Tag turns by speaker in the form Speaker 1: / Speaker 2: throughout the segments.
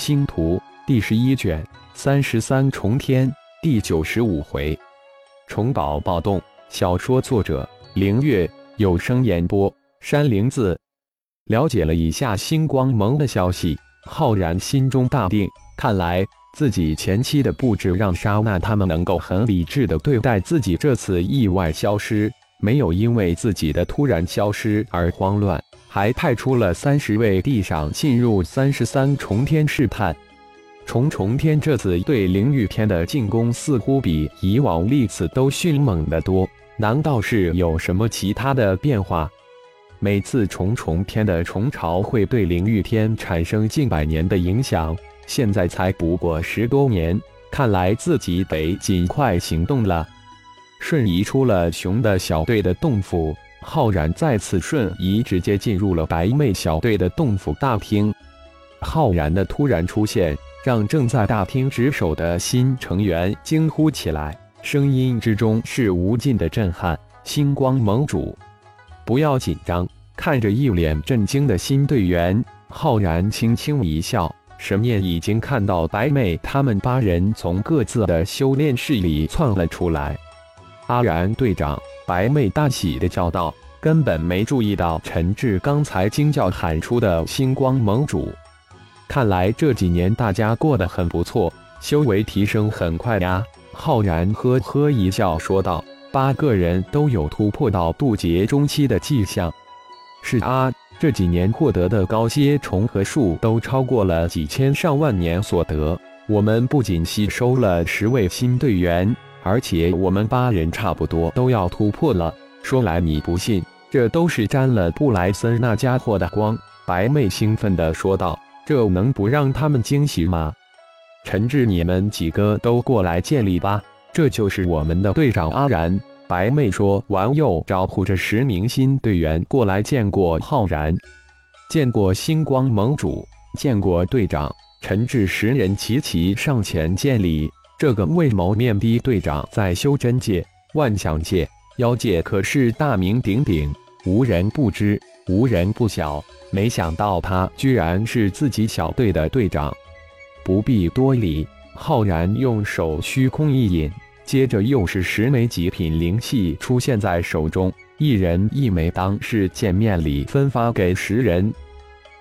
Speaker 1: 星图第十一卷三十三重天第九十五回，重宝暴动。小说作者：凌月，有声演播：山灵子。了解了以下星光盟的消息，浩然心中大定。看来自己前期的布置让沙娜他们能够很理智的对待自己这次意外消失，没有因为自己的突然消失而慌乱。还派出了三十位地上进入三十三重天试探。重重天这次对灵玉天的进攻似乎比以往历次都迅猛得多，难道是有什么其他的变化？每次重重天的虫潮会对灵玉天产生近百年的影响，现在才不过十多年，看来自己得尽快行动了。瞬移出了熊的小队的洞府。浩然再次瞬移，直接进入了白妹小队的洞府大厅。浩然的突然出现，让正在大厅值守的新成员惊呼起来，声音之中是无尽的震撼。星光盟主，不要紧张！看着一脸震惊的新队员，浩然轻轻一笑，神念已经看到白妹他们八人从各自的修炼室里窜了出来。阿然队长。白妹大喜的叫道：“根本没注意到陈志刚才惊叫喊出的星光盟主。看来这几年大家过得很不错，修为提升很快呀。”浩然呵呵一笑说道：“八个人都有突破到渡劫中期的迹象。是啊，这几年获得的高阶重合数都超过了几千上万年所得。我们不仅吸收了十位新队员。”而且我们八人差不多都要突破了。说来你不信，这都是沾了布莱森那家伙的光。白妹兴奋地说道：“这能不让他们惊喜吗？”陈志，你们几个都过来见礼吧。这就是我们的队长阿然。白妹说完，又招呼着十名新队员过来见过浩然，见过星光盟主，见过队长。陈志十人齐齐上前见礼。这个魏谋面的队长在修真界、万象界、妖界可是大名鼎鼎，无人不知，无人不晓。没想到他居然是自己小队的队长，不必多礼。浩然用手虚空一引，接着又是十枚极品灵器出现在手中，一人一枚，当是见面礼，分发给十人。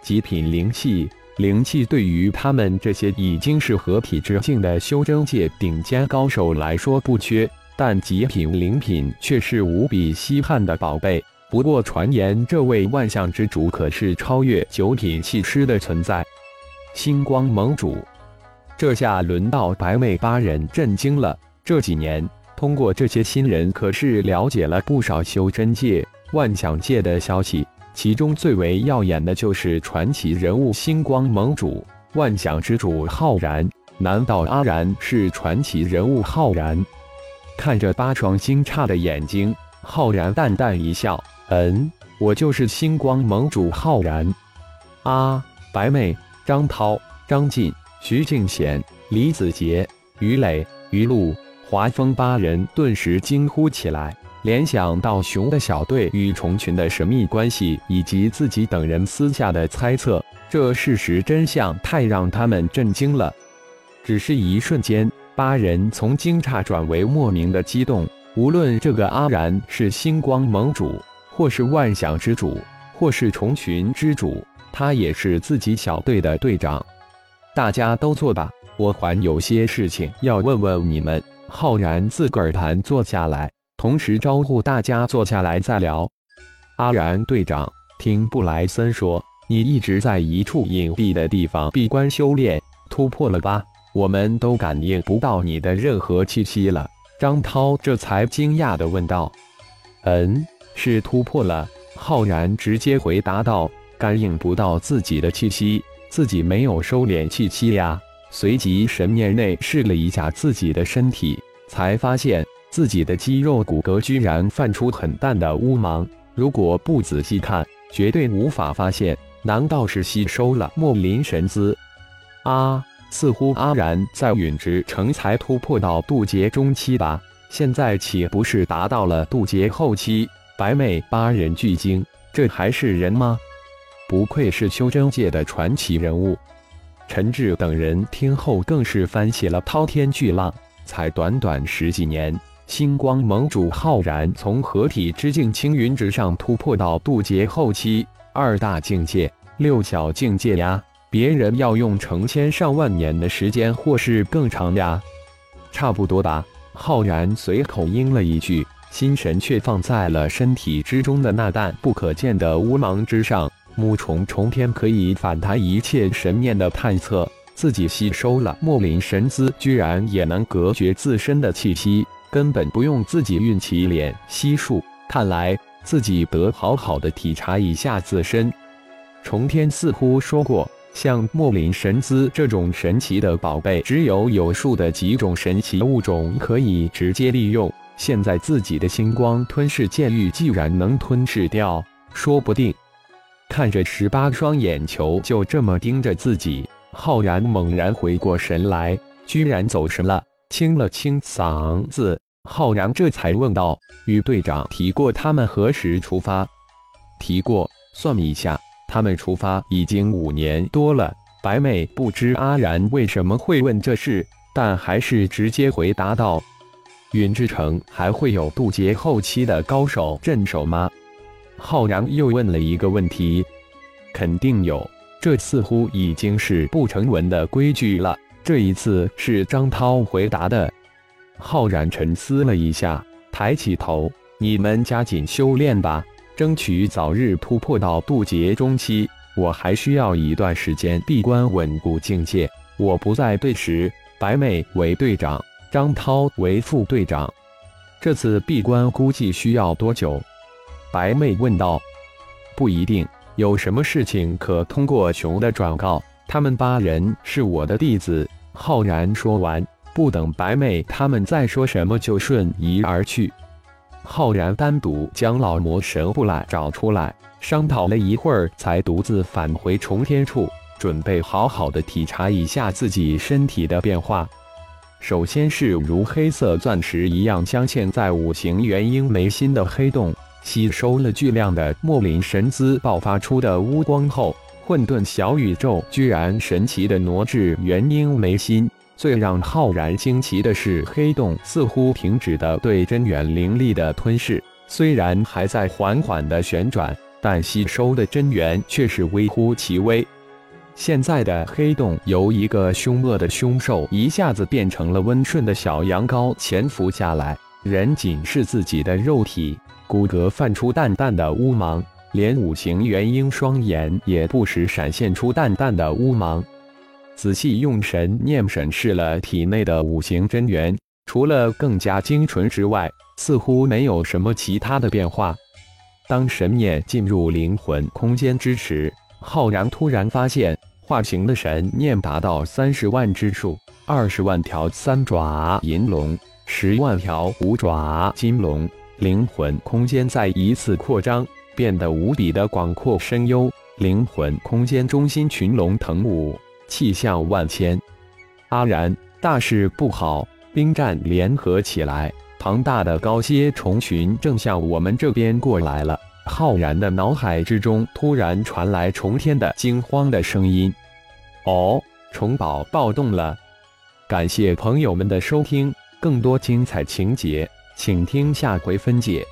Speaker 1: 极品灵器。灵气对于他们这些已经是合体之境的修真界顶尖高手来说不缺，但极品灵品却是无比稀罕的宝贝。不过传言这位万象之主可是超越九品气师的存在。星光盟主，这下轮到白妹八人震惊了。这几年，通过这些新人，可是了解了不少修真界、万象界的消息。其中最为耀眼的就是传奇人物星光盟主、万象之主浩然。难道阿然是传奇人物浩然？看着八双惊诧的眼睛，浩然淡淡一笑：“嗯，我就是星光盟主浩然。”啊！白妹、张涛、张晋、徐敬贤、李子杰、于磊、于露、华峰八人顿时惊呼起来。联想到熊的小队与虫群的神秘关系，以及自己等人私下的猜测，这事实真相太让他们震惊了。只是一瞬间，八人从惊诧转为莫名的激动。无论这个阿然是星光盟主，或是万象之主，或是虫群之主，他也是自己小队的队长。大家都坐吧，我还有些事情要问问你们。浩然自个儿盘坐下来。同时招呼大家坐下来再聊。阿然队长，听布莱森说，你一直在一处隐蔽的地方闭关修炼，突破了吧？我们都感应不到你的任何气息了。张涛这才惊讶地问道：“嗯，是突破了。”浩然直接回答道：“感应不到自己的气息，自己没有收敛气息呀。”随即神念内试了一下自己的身体，才发现。自己的肌肉骨骼居然泛出很淡的乌芒，如果不仔细看，绝对无法发现。难道是吸收了莫林神姿？啊，似乎阿然在陨石城才突破到渡劫中期吧？现在岂不是达到了渡劫后期？白妹八人巨惊，这还是人吗？不愧是修真界的传奇人物。陈志等人听后更是翻起了滔天巨浪。才短短十几年，星光盟主浩然从合体之境青云之上突破到渡劫后期二大境界、六小境界呀！别人要用成千上万年的时间，或是更长呀。差不多吧。浩然随口应了一句，心神却放在了身体之中的那淡不可见的乌芒之上。木虫重天可以反弹一切神念的探测，自己吸收了莫林神姿，居然也能隔绝自身的气息，根本不用自己运气敛息数。看来自己得好好的体察一下自身。重天似乎说过，像莫林神姿这种神奇的宝贝，只有有数的几种神奇物种可以直接利用。现在自己的星光吞噬剑玉既然能吞噬掉，说不定。看着十八双眼球就这么盯着自己，浩然猛然回过神来，居然走神了，清了清嗓子，浩然这才问道：“与队长提过他们何时出发？”“提过，算一下，他们出发已经五年多了。”白妹不知阿然为什么会问这事，但还是直接回答道：“云之城还会有渡劫后期的高手镇守吗？”浩然又问了一个问题：“肯定有，这似乎已经是不成文的规矩了。”这一次是张涛回答的。浩然沉思了一下，抬起头：“你们加紧修炼吧，争取早日突破到渡劫中期。我还需要一段时间闭关稳固境界。我不在队时，白妹为队长，张涛为副队长。这次闭关估计需要多久？”白妹问道：“不一定，有什么事情可通过熊的转告。他们八人是我的弟子。”浩然说完，不等白妹他们再说什么，就瞬移而去。浩然单独将老魔神布来找出来，商讨了一会儿，才独自返回重天处，准备好好的体察一下自己身体的变化。首先是如黑色钻石一样镶嵌在五行元婴眉心的黑洞。吸收了巨量的莫林神姿爆发出的乌光后，混沌小宇宙居然神奇的挪至元婴眉心。最让浩然惊奇的是，黑洞似乎停止的对真元灵力的吞噬，虽然还在缓缓的旋转，但吸收的真元却是微乎其微。现在的黑洞由一个凶恶的凶兽一下子变成了温顺的小羊羔，潜伏下来，人仅是自己的肉体。骨骼泛出淡淡的乌芒，连五行元婴双眼也不时闪现出淡淡的乌芒。仔细用神念审视了体内的五行真元，除了更加精纯之外，似乎没有什么其他的变化。当神念进入灵魂空间之时，浩然突然发现，化形的神念达到三十万之数，二十万条三爪银龙，十万条五爪金龙。灵魂空间再一次扩张，变得无比的广阔深幽。灵魂空间中心群龙腾舞，气象万千。阿然，大事不好！兵战联合起来，庞大的高阶虫群正向我们这边过来了。浩然的脑海之中突然传来重天的惊慌的声音：“哦，虫宝暴动了！”感谢朋友们的收听，更多精彩情节。请听下回分解。